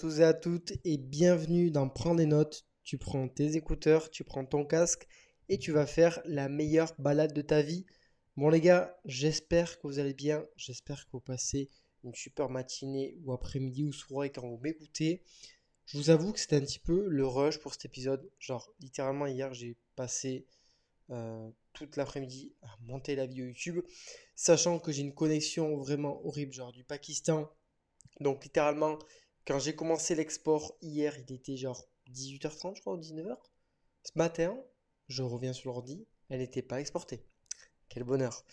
tous et à toutes et bienvenue dans Prends des notes. Tu prends tes écouteurs, tu prends ton casque et tu vas faire la meilleure balade de ta vie. Bon les gars, j'espère que vous allez bien, j'espère que vous passez une super matinée ou après-midi ou soirée quand vous m'écoutez. Je vous avoue que c'était un petit peu le rush pour cet épisode. Genre littéralement hier j'ai passé euh, toute l'après-midi à monter la vidéo YouTube, sachant que j'ai une connexion vraiment horrible, genre du Pakistan. Donc littéralement, quand j'ai commencé l'export hier, il était genre 18h30, je crois, ou 19h. Ce matin, je reviens sur l'ordi, elle n'était pas exportée. Quel bonheur.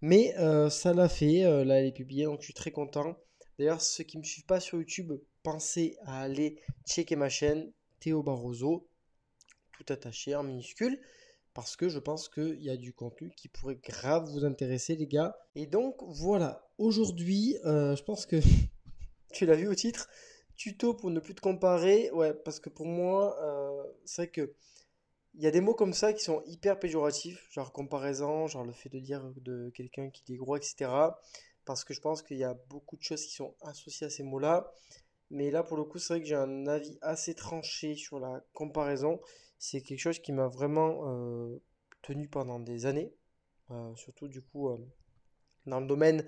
Mais euh, ça l'a fait, euh, là elle est publiée, donc je suis très content. D'ailleurs, ceux qui ne me suivent pas sur YouTube, pensez à aller checker ma chaîne, Théo Barroso, tout attaché en minuscule parce que je pense qu'il y a du contenu qui pourrait grave vous intéresser les gars. Et donc voilà, aujourd'hui, euh, je pense que tu l'as vu au titre, tuto pour ne plus te comparer, ouais, parce que pour moi, euh, c'est vrai que il y a des mots comme ça qui sont hyper péjoratifs, genre comparaison, genre le fait de dire de quelqu'un qui est gros, etc. Parce que je pense qu'il y a beaucoup de choses qui sont associées à ces mots-là. Mais là, pour le coup, c'est vrai que j'ai un avis assez tranché sur la comparaison c'est quelque chose qui m'a vraiment euh, tenu pendant des années, euh, surtout du coup dans le domaine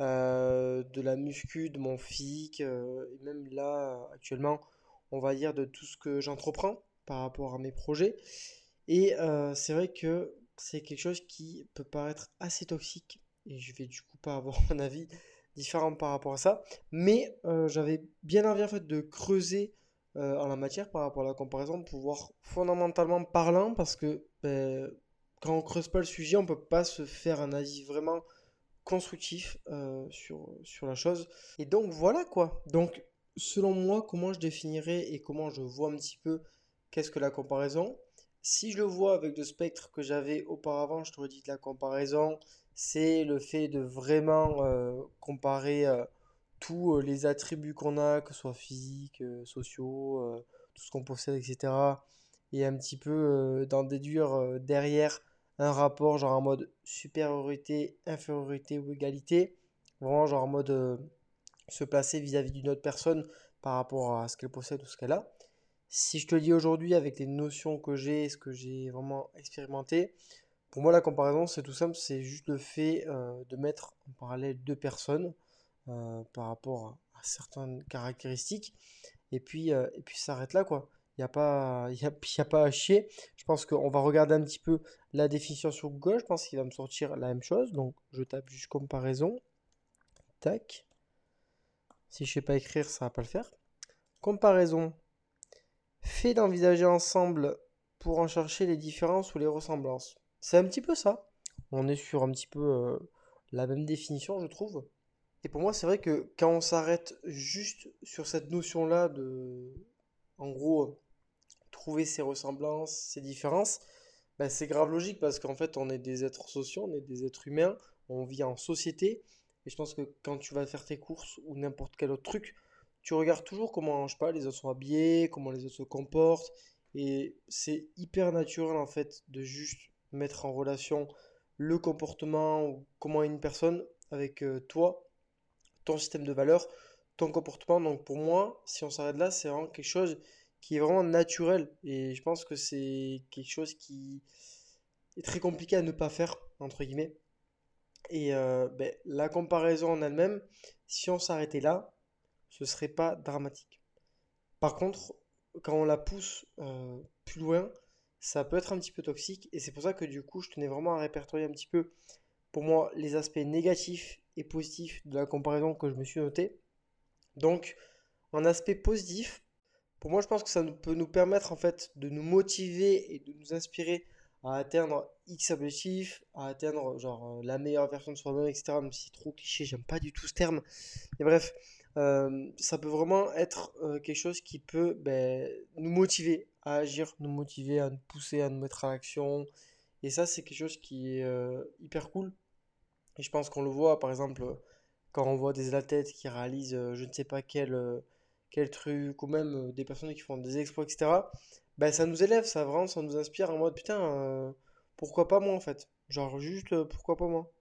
de la muscu, de mon physique, et même là actuellement, on va dire de tout ce que j'entreprends par rapport à mes projets. Et c'est vrai que c'est quelque chose qui peut paraître assez toxique, et je vais du coup pas avoir un avis différent par rapport à ça, mais j'avais bien envie en fait de creuser euh, en la matière par rapport à la comparaison, pour voir fondamentalement parlant, parce que ben, quand on creuse pas le sujet, on peut pas se faire un avis vraiment constructif euh, sur, sur la chose. Et donc voilà quoi. Donc selon moi, comment je définirais et comment je vois un petit peu qu'est-ce que la comparaison? Si je le vois avec le spectre que j'avais auparavant, je te dit que la comparaison, c'est le fait de vraiment euh, comparer tous euh, les attributs qu'on a, que ce soit physiques, euh, sociaux, tout ce qu'on possède, etc. Et un petit peu d'en déduire derrière un rapport genre en mode supériorité, infériorité ou égalité. Vraiment genre en mode se placer vis-à-vis d'une autre personne par rapport à ce qu'elle possède ou ce qu'elle a. Si je te dis aujourd'hui avec les notions que j'ai, ce que j'ai vraiment expérimenté, pour moi la comparaison c'est tout simple, c'est juste le fait de mettre en parallèle deux personnes euh, par rapport à, certaines caractéristiques. Et puis, euh, et puis là, quoi. Il n'y a, pas, y a, y a pas à chier. Je pense qu'on va regarder un petit peu la définition sur Google. Je pense qu'il va me sortir la même chose. Donc, je tape juste comparaison. Tac. Si je ne sais pas écrire, ça ne va pas le faire. Comparaison. Fait d'envisager ensemble pour en chercher les différences ou les ressemblances. C'est un petit peu ça. On est sur un petit peu euh, la même définition, je trouve. Et pour moi, c'est vrai que quand on s'arrête juste sur cette notion-là de, en gros, trouver ses ressemblances, ses différences, ben c'est grave logique parce qu'en fait, on est des êtres sociaux, on est des êtres humains, on vit en société. Et je pense que quand tu vas faire tes courses ou n'importe quel autre truc, tu regardes toujours comment, je sais pas, les autres sont habillés, comment les autres se comportent. Et c'est hyper naturel en fait de juste mettre en relation le comportement ou comment une personne avec euh, toi ton système de valeurs, ton comportement. Donc pour moi, si on s'arrête là, c'est vraiment quelque chose qui est vraiment naturel. Et je pense que c'est quelque chose qui est très compliqué à ne pas faire, entre guillemets. Et euh, ben, la comparaison en elle-même, si on s'arrêtait là, ce serait pas dramatique. Par contre, quand on la pousse euh, plus loin, ça peut être un petit peu toxique. Et c'est pour ça que du coup, je tenais vraiment à répertorier un petit peu, pour moi, les aspects négatifs et positif de la comparaison que je me suis noté. Donc, en aspect positif, pour moi, je pense que ça peut nous permettre en fait de nous motiver et de nous inspirer à atteindre X objectifs, à atteindre genre euh, la meilleure version de soi-même, etc. Même si c'est trop cliché, j'aime pas du tout ce terme. Mais bref, euh, ça peut vraiment être euh, quelque chose qui peut ben, nous motiver à agir, nous motiver à nous pousser, à nous mettre à l'action. Et ça, c'est quelque chose qui est hyper cool et je pense qu'on le voit, par exemple, quand on voit des athlètes qui réalisent je ne sais pas quel, quel truc, ou même euh, des personnes qui font des exploits, etc. Ben, ça nous élève, ça vraiment, ça nous inspire en mode putain, pourquoi pas moi en fait? Genre juste pourquoi pas moi?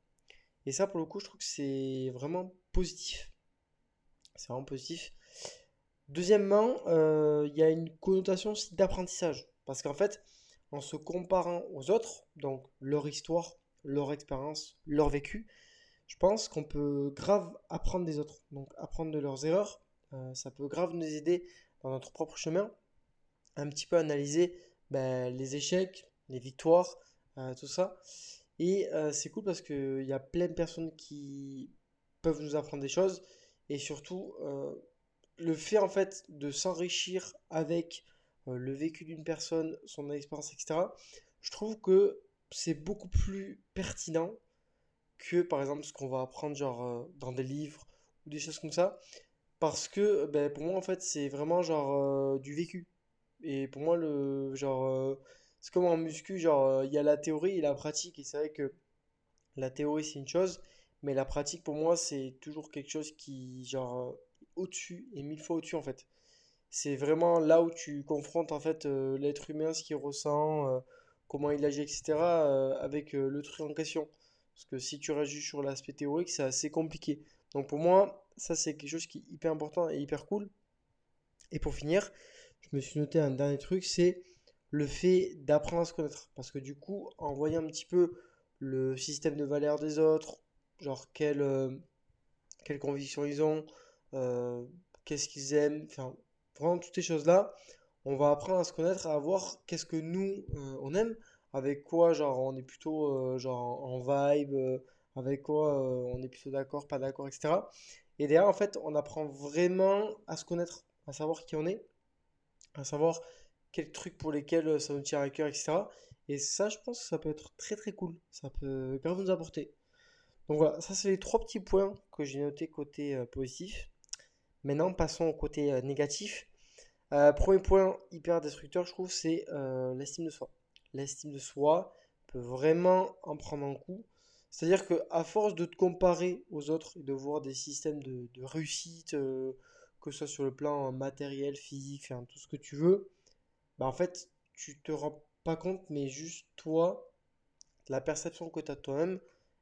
Et ça, pour le coup, je trouve que c'est vraiment positif. C'est vraiment positif. Deuxièmement, euh, il y a une connotation aussi d'apprentissage. Parce qu'en fait, en se comparant aux autres, donc leur histoire, leur expérience, leur vécu, je pense qu'on peut grave apprendre des autres. Donc apprendre de leurs erreurs, euh, ça peut grave nous aider dans notre propre chemin, un petit peu analyser ben, les échecs, les victoires, euh, tout ça. Et c'est cool parce qu'il y a plein de personnes qui peuvent nous apprendre des choses. Et surtout, le fait en fait de s'enrichir avec euh, le vécu d'une personne, son expérience, etc., je trouve que c'est beaucoup plus pertinent que par exemple ce qu'on va apprendre genre euh, dans des livres ou des choses comme ça. Parce que ben, pour moi en fait c'est vraiment genre euh, du vécu. Et pour moi le genre c'est comme en muscu, genre il y a la théorie et la pratique. Et c'est vrai que la théorie c'est une chose, mais la pratique pour moi c'est toujours quelque chose qui genre au-dessus et mille fois au-dessus en fait. C'est vraiment là où tu confrontes en fait euh, l'être humain, ce qu'il ressent, euh, comment il agit, etc. Euh, avec le truc en question. Parce que si tu réagis sur l'aspect théorique, c'est assez compliqué. Donc pour moi, ça c'est quelque chose qui est hyper important et hyper cool. Et pour finir, je me suis noté un dernier truc, c'est le fait d'apprendre à se connaître. Parce que du coup, en voyant un petit peu le système de valeurs des autres, genre quelles, quelles convictions ils ont, euh, qu'est-ce qu'ils aiment, enfin, vraiment toutes ces choses-là. On va apprendre à se connaître, à voir qu'est-ce que nous, euh, on aime, avec quoi, genre, on est plutôt, euh, genre, en vibe, avec quoi on est plutôt d'accord, pas d'accord, etc. Et derrière, en fait, on apprend vraiment à se connaître, à savoir qui on est, à savoir quels trucs pour lesquels ça nous tient à cœur, etc. Et ça, je pense que ça peut être très très cool. Ça peut grave nous apporter. Donc voilà, ça c'est les trois petits points que j'ai notés côté positif. Maintenant, passons au côté euh, négatif. Euh, premier point hyper destructeur, je trouve, c'est euh, l'estime de soi. L'estime de soi peut vraiment en prendre un coup. C'est-à-dire que à force de te comparer aux autres et de voir des systèmes de, réussite, que ce soit sur le plan matériel, physique, tout ce que tu veux, bah en fait, tu te rends pas compte, mais juste toi, la perception que tu as de toi-même,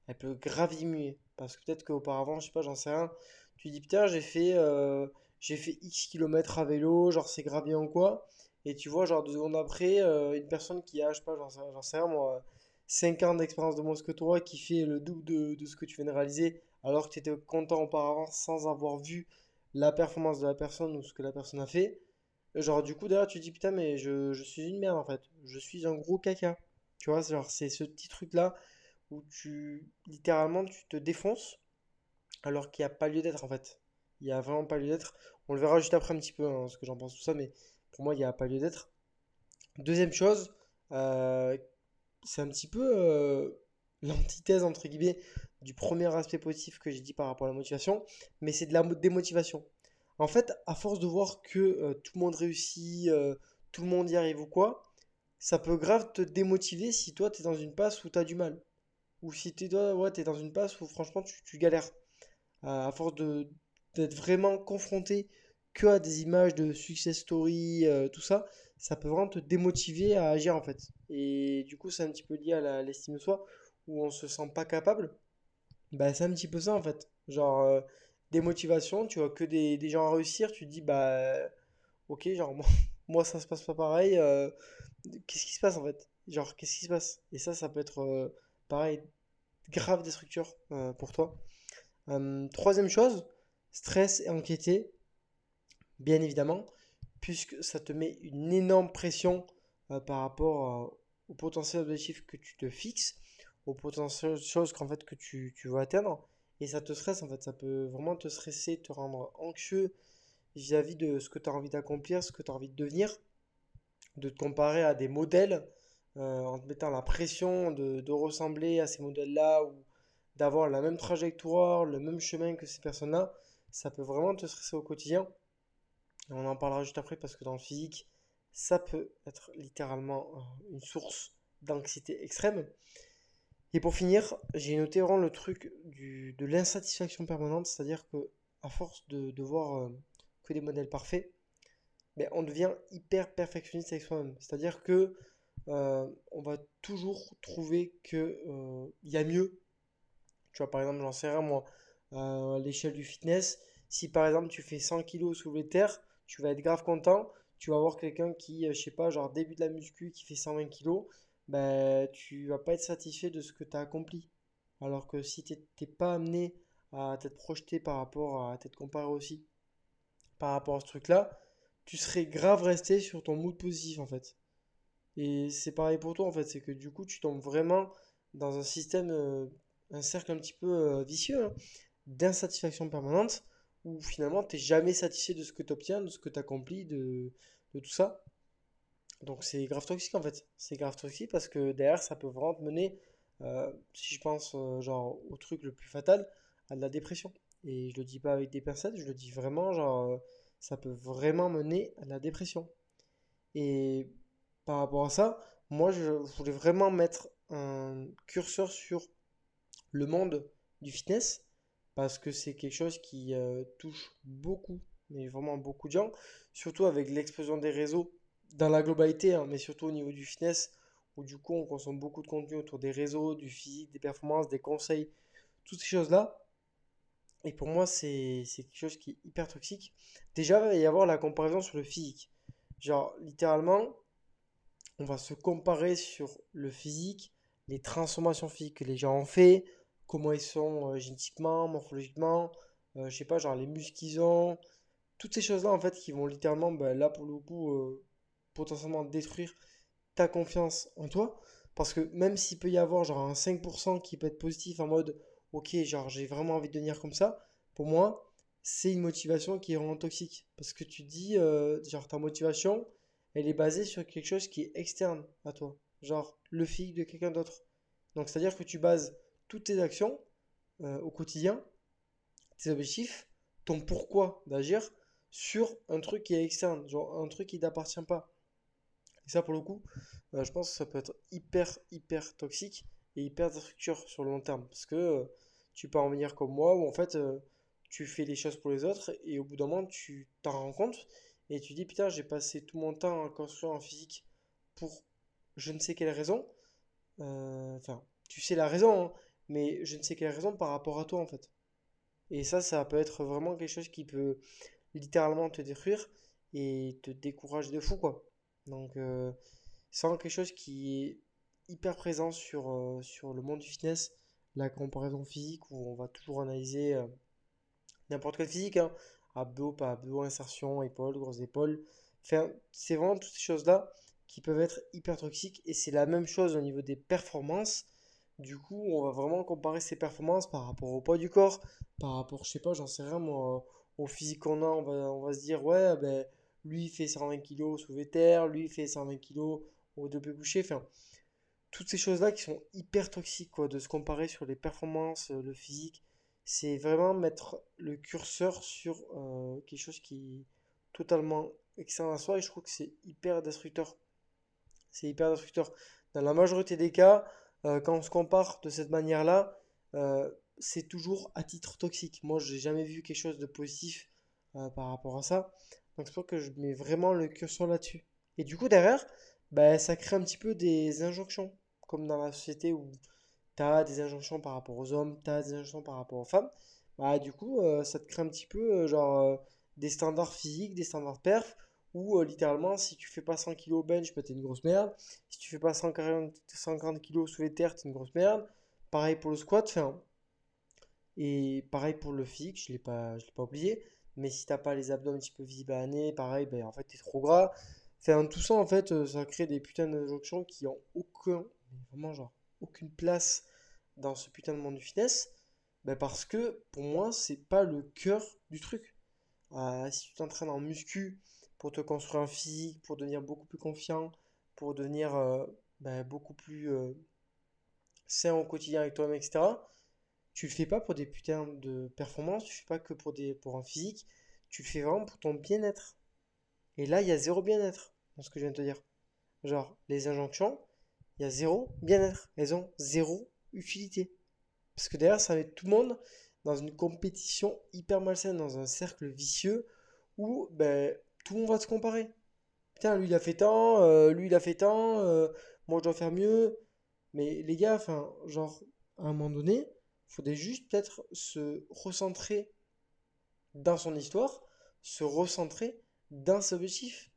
elle peut grave diminuer. Parce que peut-être qu'auparavant, je sais pas, j'en sais rien, tu dis putain, j'ai fait, euh, fait X kilomètres à vélo, genre c'est grave bien ou quoi? Et tu vois, genre deux secondes après, euh, une personne qui a, je sais pas, j'en sais rien moi, 5 ans d'expérience de moins que toi, qui fait le double de, ce que tu viens de réaliser, alors que tu étais content auparavant sans avoir vu la performance de la personne ou ce que la personne a fait. Genre, du coup, d'ailleurs, tu dis putain, mais je, je, suis une merde en fait. Je suis un gros caca. Tu vois, c'est ce petit truc là où tu, littéralement, tu te défonces alors qu'il n'y a pas lieu d'être en fait. Il n'y a vraiment pas lieu d'être. On le verra juste après un petit peu, hein, ce que j'en pense tout ça, mais pour moi, il n'y a pas lieu d'être. Deuxième chose, euh, c'est un petit peu euh, l'antithèse, entre guillemets, du premier aspect positif que j'ai dit par rapport à la motivation, mais c'est de la démotivation. En fait, à force de voir que euh, tout le monde réussit, tout le monde y arrive ou quoi, ça peut grave te démotiver si toi, tu es dans une passe où tu as du mal. Ou si tu es, ouais, es dans une passe où franchement, tu galères à force d'être vraiment confronté que à des images de success story, euh, tout ça, ça peut vraiment te démotiver à agir en fait. Et du coup, c'est un petit peu lié à l'estime de soi, où on se sent pas capable. Bah, c'est un petit peu ça en fait. Genre, euh, démotivation, tu vois que des, des, gens à réussir, tu te dis, bah, ok, genre, moi, moi ça se passe pas pareil. Euh, qu'est-ce qui se passe en fait? Genre, qu'est-ce qui se passe? Et ça, ça peut être pareil, grave destructeur pour toi. Euh, troisième chose, stress et anxiété, bien évidemment, puisque ça te met une énorme pression euh, par rapport euh, au potentiel objectif que tu te fixes, aux potentielles choses qu'en fait que tu, tu veux atteindre, et ça te stresse en fait, ça peut vraiment te stresser, te rendre anxieux vis-à-vis de ce que tu as envie d'accomplir, ce que tu as envie de devenir, de te comparer à des modèles, en te mettant la pression de, de ressembler à ces modèles-là ou d'avoir la même trajectoire, le même chemin que ces personnes-là, ça peut vraiment te stresser au quotidien. on en parlera juste après parce que dans le physique, ça peut être littéralement euh, une source d'anxiété extrême. Et pour finir, j'ai noté vraiment le truc de l'insatisfaction permanente, c'est-à-dire que à force de, voir euh, que des modèles parfaits, ben, on devient hyper perfectionniste avec soi-même. C'est-à-dire que euh, on va toujours trouver qu'il il y a mieux tu vois, par exemple, j'en sais rien, moi, l'échelle du fitness, si par exemple tu fais 100 kg soulevé de terre, tu vas être grave content. Tu vas voir quelqu'un qui, euh, je sais pas, genre début de la muscu, qui fait 120 kilos, ben, tu vas pas être satisfait de ce que tu as accompli. Alors que si tu n'es pas amené à t'être projeté par rapport à t'être comparé aussi, par rapport à ce truc-là, tu serais grave resté sur ton mood positif en fait. Et c'est pareil pour toi en fait, c'est que du coup tu tombes vraiment dans un système, euh, un cercle un petit peu euh, vicieux hein, d'insatisfaction permanente où finalement tu jamais satisfait de ce que tu obtiens, de ce que tu accomplis, de, tout ça. Donc c'est grave toxique en fait. C'est grave toxique parce que derrière ça peut vraiment te mener, euh, si je pense genre au truc le plus fatal, à de la dépression. Et je le dis pas avec des pincettes, je le dis vraiment genre ça peut vraiment mener à la dépression. Et par rapport à ça, moi je voulais vraiment mettre un curseur sur le monde du fitness parce que c'est quelque chose qui euh, touche beaucoup, mais vraiment beaucoup de gens, surtout avec l'explosion des réseaux dans la globalité, hein, mais surtout au niveau du fitness où du coup on consomme beaucoup de contenu autour des réseaux, du physique, des performances, des conseils, toutes ces choses-là. Et pour moi, c'est quelque chose qui est hyper toxique. Déjà, il va y avoir la comparaison sur le physique. Genre, littéralement, on va se comparer sur le physique, les transformations physiques que les gens ont fait, comment ils sont euh, génétiquement, morphologiquement, euh, je sais pas, genre les muscles qu'ils ont, toutes ces choses-là en fait qui vont littéralement, bah, là pour le coup, euh, potentiellement détruire ta confiance en toi. Parce que même s'il peut y avoir genre un 5% qui peut être positif en mode ok, genre j'ai vraiment envie de devenir comme ça, pour moi, c'est une motivation qui est vraiment toxique. Parce que tu dis, genre ta motivation, elle est basée sur quelque chose qui est externe à toi. Genre le physique de quelqu'un d'autre. Donc c'est-à-dire que tu bases toutes tes actions euh, au quotidien, tes objectifs, ton pourquoi d'agir sur un truc qui est externe, genre un truc qui t'appartient pas. Et ça pour le coup, euh, je pense que ça peut être hyper hyper toxique et hyper destructeur sur le long terme. Parce que euh, tu peux en venir comme moi, où en fait, tu fais les choses pour les autres, et au bout d'un moment, tu t'en rends compte, et tu dis, putain, j'ai passé tout mon temps à construire en physique pour je ne sais quelle raison. Enfin, tu sais la raison, hein, mais je ne sais quelle raison par rapport à toi, en fait. Et ça, ça peut être vraiment quelque chose qui peut littéralement te détruire et te décourager de fou, quoi. Donc, c'est vraiment quelque chose qui est hyper présent sur, euh, sur le monde du fitness, la comparaison physique, où on va toujours analyser euh, n'importe quel physique, hein, abdos, pas abdos, insertion, épaules, grosses épaules. Enfin, c'est vraiment toutes ces choses-là qui peuvent être hyper toxiques, et c'est la même chose au niveau des performances. Du coup, on va vraiment comparer ses performances par rapport au poids du corps, par rapport, je sais pas, j'en sais rien, moi, au physique qu'on a, on va, on va se dire, ouais, ben, lui il fait 120 kg sous terre, lui il fait 120 kg au deux couché. Enfin, toutes ces choses-là qui sont hyper toxiques, quoi, de se comparer sur les performances, euh, le physique, c'est vraiment mettre le curseur sur euh, quelque chose qui est totalement externe à soi et je trouve que c'est hyper destructeur. C'est hyper destructeur. Dans la majorité des cas, euh, quand on se compare de cette manière-là, c'est toujours à titre toxique. Moi, j'ai jamais vu quelque chose de positif par rapport à ça. Donc c'est pour que je mets vraiment le curseur là-dessus. Et du coup, derrière, bah, ça crée un petit peu des injonctions comme dans la société où tu as des injonctions par rapport aux hommes, tu as des injonctions par rapport aux femmes, bah du coup, euh, ça te crée un petit peu euh, genre euh, des standards physiques, des standards perf, où littéralement, si tu fais pas 100 kg au bench, bah, t'es une grosse merde. Si tu fais pas 140, 140 kg sous les terres, t'es une grosse merde. Pareil pour le squat, enfin, et pareil pour le physique, je l'ai pas, l'ai pas oublié. Mais si t'as pas les abdos un petit peu visibles à l'année, pareil, ben, en fait, t'es trop gras. Enfin, tout ça, en fait, ça crée des putains d'injonctions qui ont aucun vraiment genre aucune place dans ce putain de monde du fitness ben Parce que pour moi, c'est pas le cœur du truc. Euh, si tu t'entraînes en muscu pour te construire un physique, pour devenir beaucoup plus confiant, pour devenir euh, ben, beaucoup plus euh, sain au quotidien avec toi-même, etc., tu le fais pas pour des putains de performances, tu le fais pas que pour, des, pour un physique, tu le fais vraiment pour ton bien-être. Et là, il y a zéro bien-être dans ce que je viens de te dire. Genre, les injonctions, il y a zéro bien-être. Elles ont zéro utilité. Parce que derrière, ça met tout le monde dans une compétition hyper malsaine, dans un cercle vicieux où ben, tout le monde va se comparer. Putain, lui il a fait tant, euh, lui il a fait tant, euh, moi je dois faire mieux. Mais les gars, enfin, genre, à un moment donné, faudrait juste peut-être se recentrer dans son histoire, se recentrer d'un seul objectif.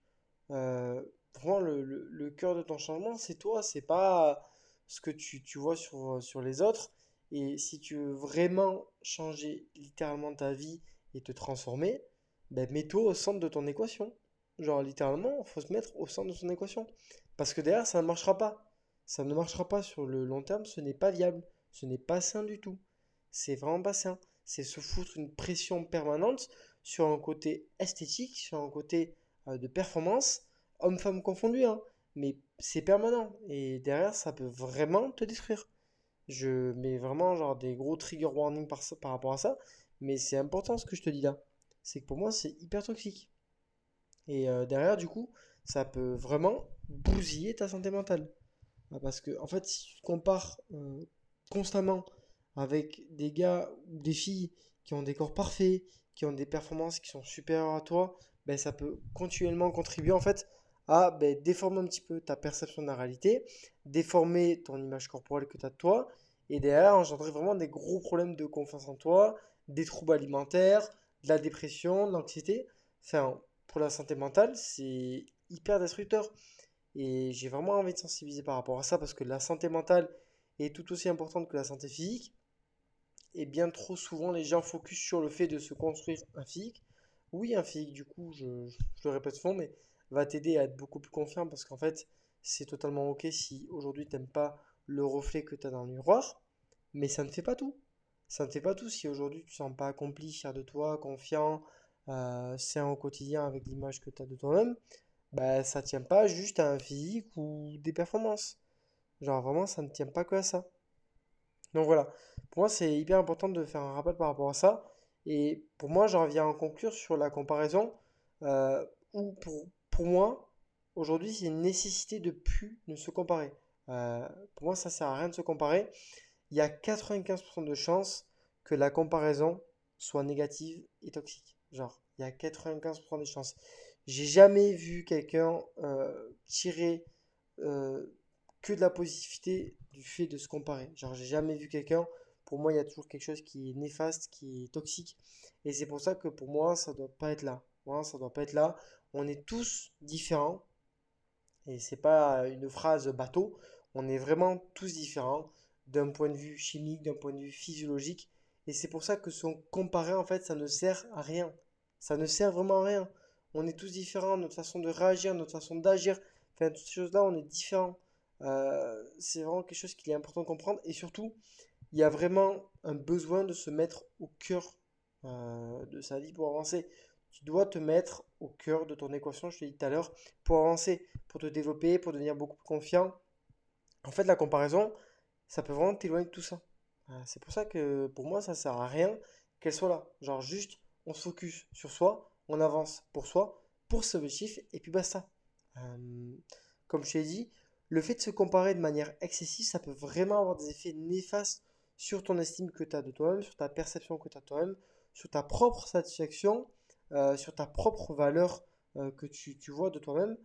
Euh, vraiment, le, le, cœur de ton changement, c'est toi, c'est pas ce que tu, tu vois sur, sur les autres. Et si tu veux vraiment changer littéralement ta vie et te transformer, ben mets-toi au centre de ton équation. Genre, littéralement, faut se mettre au centre de son équation. Parce que derrière, ça ne marchera pas. Ça ne marchera pas sur le long terme, ce n'est pas viable. Ce n'est pas sain du tout. C'est vraiment pas sain. C'est se foutre une pression permanente sur un côté esthétique, sur un côté euh, de performance, homme-femme confondu, hein. mais c'est permanent. Et derrière, ça peut vraiment te détruire. Je mets vraiment genre des gros trigger warnings par rapport à ça, mais c'est important ce que je te dis là. C'est que pour moi, c'est hyper toxique. Et euh, derrière, du coup, ça peut vraiment bousiller ta santé mentale. Ah, parce que, en fait, si tu te compares euh, constamment avec des gars ou des filles qui ont des corps parfaits, qui ont des performances qui sont supérieures à toi, ben, ça peut continuellement contribuer en fait à ben, déformer un petit peu ta perception de la réalité, déformer ton image corporelle que tu as de toi, et derrière engendrer vraiment des gros problèmes de confiance en toi, des troubles alimentaires, de la dépression, de l'anxiété. Enfin, pour la santé mentale, c'est hyper destructeur. Et j'ai vraiment envie de sensibiliser par rapport à ça parce que la santé mentale est tout aussi importante que la santé physique. Et bien trop souvent, les gens focus sur le fait de se construire un physique. Oui, un physique, du coup, je, le répète souvent, mais va t'aider à être beaucoup plus confiant parce qu'en fait, c'est totalement ok si aujourd'hui tu n'aimes pas le reflet que tu as dans le miroir, mais ça ne fait pas tout. Ça ne fait pas tout si aujourd'hui tu ne sens pas accompli, fier de toi, confiant, euh, sain au quotidien avec l'image que tu as de toi-même, bah, ça tient pas juste à un physique ou des performances. Genre vraiment, ça ne tient pas que à ça. Donc voilà, pour moi c'est hyper important de faire un rappel par rapport à ça. Et pour moi, j'en viens à conclure sur la comparaison euh, pour, pour moi, aujourd'hui, c'est une nécessité de plus ne se comparer. Euh, pour moi, ça sert à rien de se comparer. Il y a 95% de chances que la comparaison soit négative et toxique. Genre, il y a 95% de chances. J'ai jamais vu quelqu'un euh, tirer euh, que de la positivité du fait de se comparer. Genre, j'ai jamais vu quelqu'un. Pour moi, il y a toujours quelque chose qui est néfaste, qui est toxique. Et c'est pour ça que pour moi, ça doit pas être là. Moi, ça doit pas être là. On est tous différents. Et c'est pas une phrase bateau. On est vraiment tous différents d'un point de vue chimique, d'un point de vue physiologique. Et c'est pour ça que se comparer, en fait, ça ne sert à rien. Ça ne sert vraiment à rien on est tous différents, notre façon de réagir, notre façon d'agir, enfin, toutes ces choses-là, on est différents. Euh, c'est vraiment quelque chose qu'il est important de comprendre. Et surtout, il y a vraiment un besoin de se mettre au cœur euh, de sa vie pour avancer. Tu dois te mettre au cœur de ton équation, je te l'ai dit tout à l'heure, pour avancer, pour te développer, pour devenir beaucoup plus confiant. En fait, la comparaison, ça peut vraiment t'éloigner de tout ça. Euh, c'est pour ça que pour moi, ça sert à rien qu'elle soit là. Genre juste, on se focus sur soi, on avance pour soi, pour ce objectif, et puis basta. Euh, comme je t'ai dit, le fait de se comparer de manière excessive, ça peut vraiment avoir des effets néfastes sur ton estime que tu as de toi-même, sur ta perception que tu as de toi-même, sur ta propre satisfaction, euh, sur ta propre valeur euh, que tu, vois de toi-même.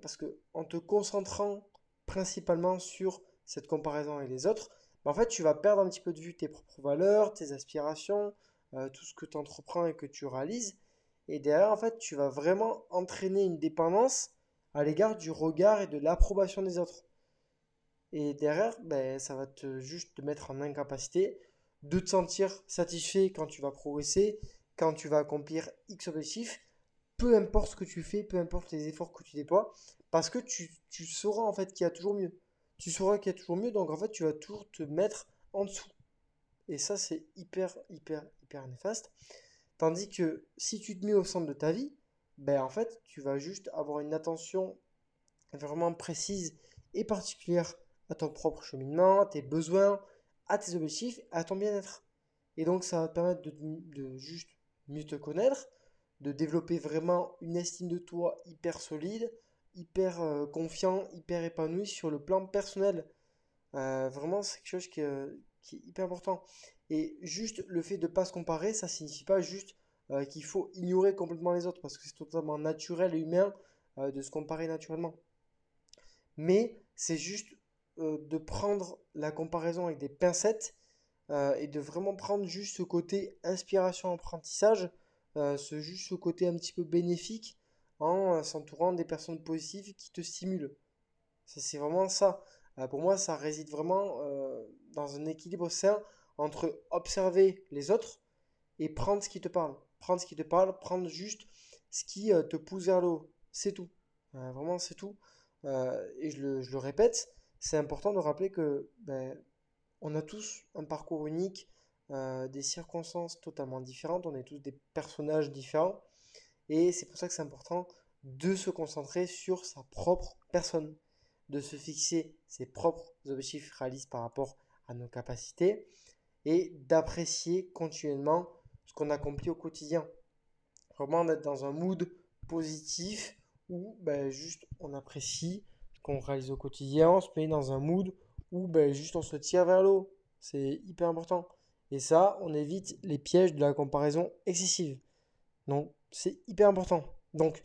parce que en te concentrant principalement sur cette comparaison avec les autres, bah, en fait, tu vas perdre un petit peu de vue tes propres valeurs, tes aspirations, tout ce que tu entreprends et que tu réalises. Et derrière, en fait, tu vas vraiment entraîner une dépendance à l'égard du regard et de l'approbation des autres. Et derrière, ben, ça va te juste te mettre en incapacité de te sentir satisfait quand tu vas progresser, quand tu vas accomplir X objectifs, peu importe ce que tu fais, peu importe les efforts que tu déploies, parce que tu, tu sauras en fait qu'il y a toujours mieux. Tu sauras qu'il y a toujours mieux, donc en fait tu vas toujours te mettre en dessous. Et ça c'est hyper, hyper, hyper néfaste. Tandis que si tu te mets au centre de ta vie, ben en fait, tu vas juste avoir une attention vraiment précise et particulière à ton propre cheminement, à tes besoins, à tes objectifs, à ton bien-être. Et donc, ça va te permettre de, juste mieux te connaître, de développer vraiment une estime de toi hyper solide, hyper euh, confiant, hyper épanoui sur le plan personnel. Euh, vraiment, c'est quelque chose qui, qui est hyper important. Et juste le fait de ne pas se comparer, ça signifie pas juste euh, qu'il faut ignorer complètement les autres, parce que c'est totalement naturel et humain euh, de se comparer naturellement. Mais c'est juste euh, de prendre la comparaison avec des pincettes et de vraiment prendre juste ce côté inspiration-apprentissage, ce, juste ce côté un petit peu bénéfique en s'entourant des personnes positives qui te stimulent. C'est vraiment ça. Euh, pour moi, ça réside vraiment euh, dans un équilibre sain entre observer les autres et prendre ce qui te parle. Prendre ce qui te parle, prendre juste ce qui euh, te pousse vers le haut. C'est tout. vraiment, c'est tout. et je le, répète, c'est important de rappeler que ben, on a tous un parcours unique, des circonstances totalement différentes, on est tous des personnages différents. Et c'est pour ça que c'est important de se concentrer sur sa propre personne de se fixer ses propres objectifs réalistes par rapport à nos capacités et d'apprécier continuellement ce qu'on accomplit au quotidien. Vraiment d'être dans un mood positif où ben, juste on apprécie ce qu'on réalise au quotidien, on se met dans un mood où ben, juste on se tire vers l'eau. C'est hyper important. Et ça, on évite les pièges de la comparaison excessive. Donc, c'est hyper important. Donc,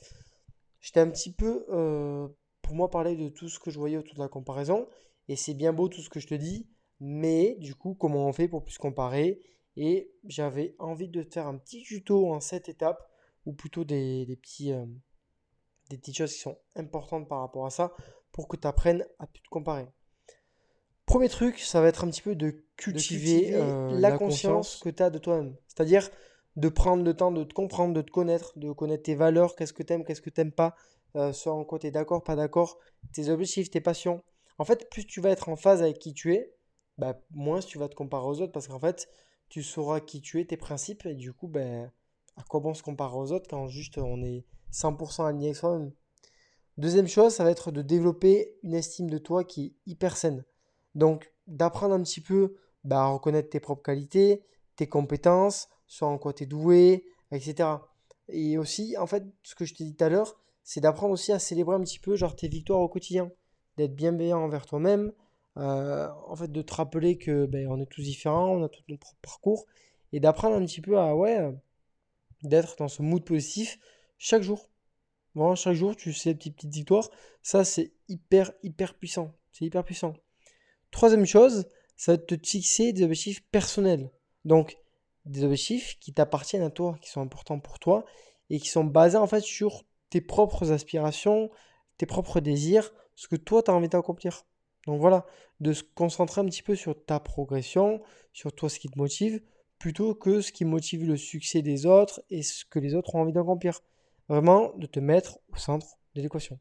j'étais un petit peu euh, moi parler de tout ce que je voyais autour de la comparaison. Et c'est bien beau tout ce que je te dis, mais du coup, comment on fait pour plus comparer? Et j'avais envie de te faire un petit tuto en cette étapes, ou plutôt des, petits, euh, des petites choses qui sont importantes par rapport à ça, pour que tu apprennes à plus te comparer. Premier truc, ça va être un petit peu de cultiver, euh, la, conscience, que tu as de toi-même. C'est-à-dire de prendre le temps de te comprendre, de te connaître, de connaître tes valeurs, qu'est-ce que tu aimes, qu'est-ce que tu n'aimes pas, euh, soit en côté d'accord, pas d'accord, tes objectifs, tes passions. En fait, plus tu vas être en phase avec qui tu es, bah, moins tu vas te comparer aux autres parce qu'en fait, tu sauras qui tu es, tes principes, et du coup, ben à quoi bon se comparer aux autres quand juste on est 100% aligné avec soi-même. Deuxième chose, ça va être de développer une estime de toi qui est hyper saine. Donc, d'apprendre un petit peu bah, à reconnaître tes propres qualités, tes compétences, soit en quoi tu es doué, etc. Et aussi, en fait, ce que je t'ai dit tout à l'heure, c'est d'apprendre aussi à célébrer un petit peu genre tes victoires au quotidien, d'être bienveillant envers toi-même, euh, en fait de te rappeler que ben, on est tous différents, on a tout notre propre parcours, et d'apprendre un petit peu à ouais, d'être dans ce mood positif chaque jour. Vraiment, chaque jour, tu sais, petites, petites victoires. Ça, c'est hyper, hyper puissant. C'est hyper puissant. Troisième chose, ça va te fixer des objectifs personnels. Donc, des objectifs qui t'appartiennent à toi, qui sont importants pour toi et qui sont basés en fait sur tes propres aspirations, tes propres désirs, ce que toi tu as envie d'accomplir. Donc voilà, de se concentrer un petit peu sur ta progression, sur toi ce qui te motive, plutôt que ce qui motive le succès des autres et ce que les autres ont envie d'accomplir. Vraiment, de te mettre au centre de l'équation.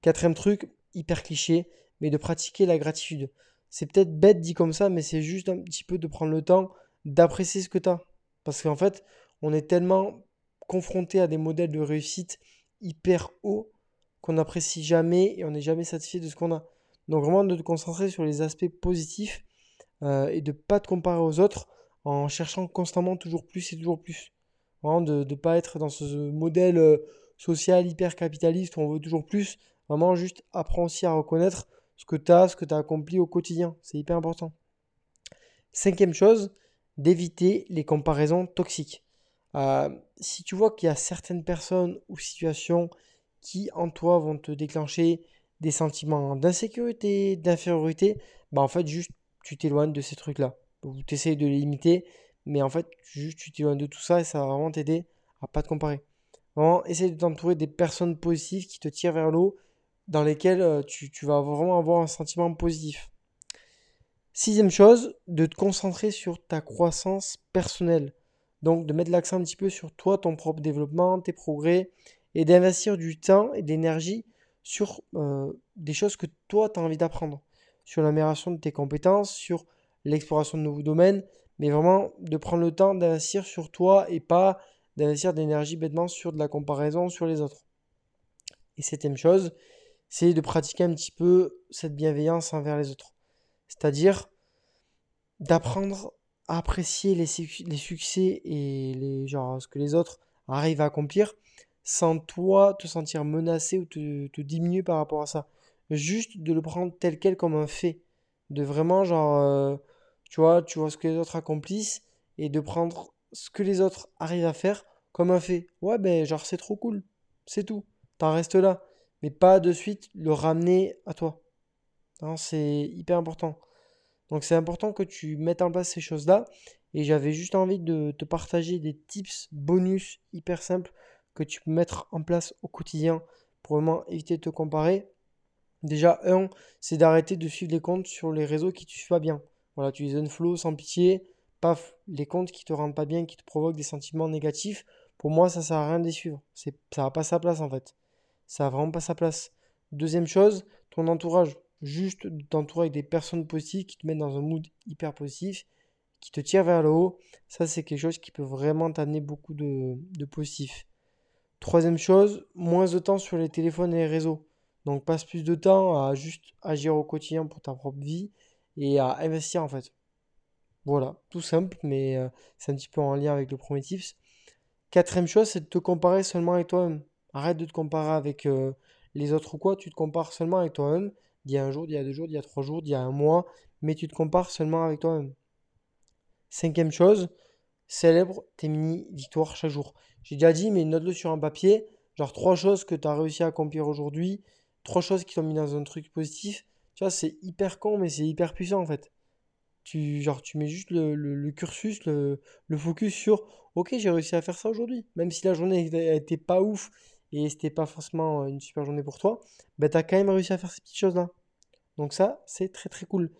Quatrième truc, hyper cliché, mais de pratiquer la gratitude. C'est peut-être bête dit comme ça, mais c'est juste un petit peu de prendre le temps d'apprécier ce que tu as. Parce qu'en fait, on est tellement confronté à des modèles de réussite hyper hauts qu'on n'apprécie jamais et on n'est jamais satisfait de ce qu'on a. Donc vraiment de te concentrer sur les aspects positifs euh, et de ne pas te comparer aux autres en cherchant constamment toujours plus et toujours plus. Vraiment de ne pas être dans ce modèle euh, social hyper capitaliste où on veut toujours plus. Vraiment juste apprends aussi à reconnaître ce que tu as, ce que tu as accompli au quotidien. C'est hyper important. Cinquième chose, d'éviter les comparaisons toxiques. Euh, si tu vois qu'il y a certaines personnes ou situations qui en toi vont te déclencher des sentiments d'insécurité, d'infériorité, bah en fait juste tu t'éloignes de ces trucs-là. Tu essayes de les limiter, mais en fait juste tu t'éloignes de tout ça et ça va vraiment t'aider à pas te comparer. Vraiment, essaye de t'entourer des personnes positives qui te tirent vers l'eau, dans lesquelles euh, tu vas vraiment avoir un sentiment positif. Sixième chose, de te concentrer sur ta croissance personnelle. Donc de mettre l'accent un petit peu sur toi, ton propre développement, tes progrès, et d'investir du temps et d'énergie sur euh, des choses que toi, tu as envie d'apprendre, sur l'amélioration de tes compétences, sur l'exploration de nouveaux domaines, mais vraiment de prendre le temps d'investir sur toi et pas d'investir d'énergie bêtement sur de la comparaison sur les autres. Et septième chose, c'est de pratiquer un petit peu cette bienveillance envers les autres. C'est-à-dire d'apprendre apprécier les, succès et les, genre, ce que les autres arrivent à accomplir sans toi te sentir menacé ou te, diminuer par rapport à ça. Juste de le prendre tel quel comme un fait. De vraiment, genre, euh, tu vois, tu vois ce que les autres accomplissent et de prendre ce que les autres arrivent à faire comme un fait. Ouais, ben, genre, c'est trop cool. C'est tout. T'en restes là. Mais pas de suite le ramener à toi. C'est hyper important. Donc c'est important que tu mettes en place ces choses-là. Et j'avais juste envie de te partager des tips bonus hyper simples que tu peux mettre en place au quotidien pour vraiment éviter de te comparer. Déjà, un, c'est d'arrêter de suivre les comptes sur les réseaux qui ne te suivent pas bien. Voilà, tu les unfollow sans pitié, paf, les comptes qui te rendent pas bien, qui te provoquent des sentiments négatifs. Pour moi, ça sert à rien de les suivre. Ça n'a pas sa place en fait. Ça n'a vraiment pas sa place. Deuxième chose, ton entourage. Juste t'entourer avec des personnes positives qui te mettent dans un mood hyper positif, qui te tirent vers le haut. Ça, c'est quelque chose qui peut vraiment t'amener beaucoup de, de positif. Troisième chose, moins de temps sur les téléphones et les réseaux. Donc passe plus de temps à juste agir au quotidien pour ta propre vie et à investir en fait. Voilà, tout simple, mais euh, c'est un petit peu en lien avec le premier tips. Quatrième chose, c'est de te comparer seulement avec toi-même. Arrête de te comparer avec euh, les autres ou quoi, tu te compares seulement avec toi-même. D'il y a un jour, d'il y a deux jours, d'il y a trois jours, d'il y a un mois, mais tu te compares seulement avec toi-même. Cinquième chose, célèbre tes mini-victoires chaque jour. J'ai déjà dit, mais note-le sur un papier. Genre trois choses que tu as réussi à accomplir aujourd'hui, trois choses qui t'ont mis dans un truc positif. Tu vois, c'est hyper con, mais c'est hyper puissant en fait. Tu, tu mets juste le, cursus, le, focus sur Ok, j'ai réussi à faire ça aujourd'hui. Même si la journée n'était pas ouf et c'était pas forcément une super journée pour toi, ben, tu as quand même réussi à faire ces petites choses-là. Donc, ça, c'est très très cool.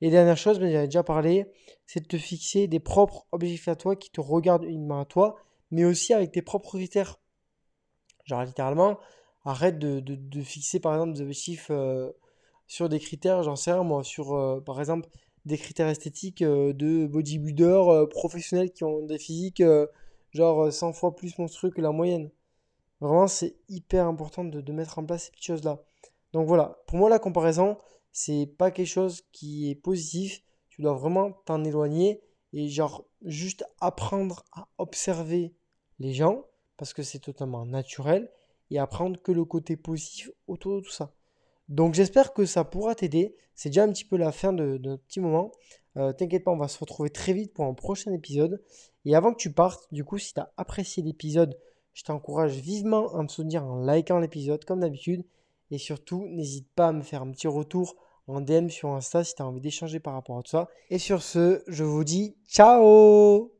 Et dernière chose, ben, j'avais déjà parlé, c'est de te fixer des propres objectifs à toi qui te regardent uniquement à toi, mais aussi avec tes propres critères. Genre, littéralement, arrête de, fixer par exemple des objectifs euh, sur des critères, j'en sais rien moi, sur euh, par exemple des critères esthétiques euh, de bodybuilders professionnels qui ont des physiques genre 100 fois plus monstrueux que la moyenne. Vraiment, c'est hyper important de, mettre en place ces petites choses-là. Donc voilà, pour moi la comparaison, c'est pas quelque chose qui est positif. Tu dois vraiment t'en éloigner et genre juste apprendre à observer les gens parce que c'est totalement naturel et apprendre que le côté positif autour de tout ça. Donc j'espère que ça pourra t'aider. C'est déjà un petit peu la fin de, notre petit moment. Euh, t'inquiète pas, on va se retrouver très vite pour un prochain épisode. Et avant que tu partes, du coup, si tu as apprécié l'épisode, je t'encourage vivement à me soutenir en likant l'épisode comme d'habitude. Et surtout, n'hésite pas à me faire un petit retour en DM sur Insta si tu as envie d'échanger par rapport à tout ça. Et sur ce, je vous dis ciao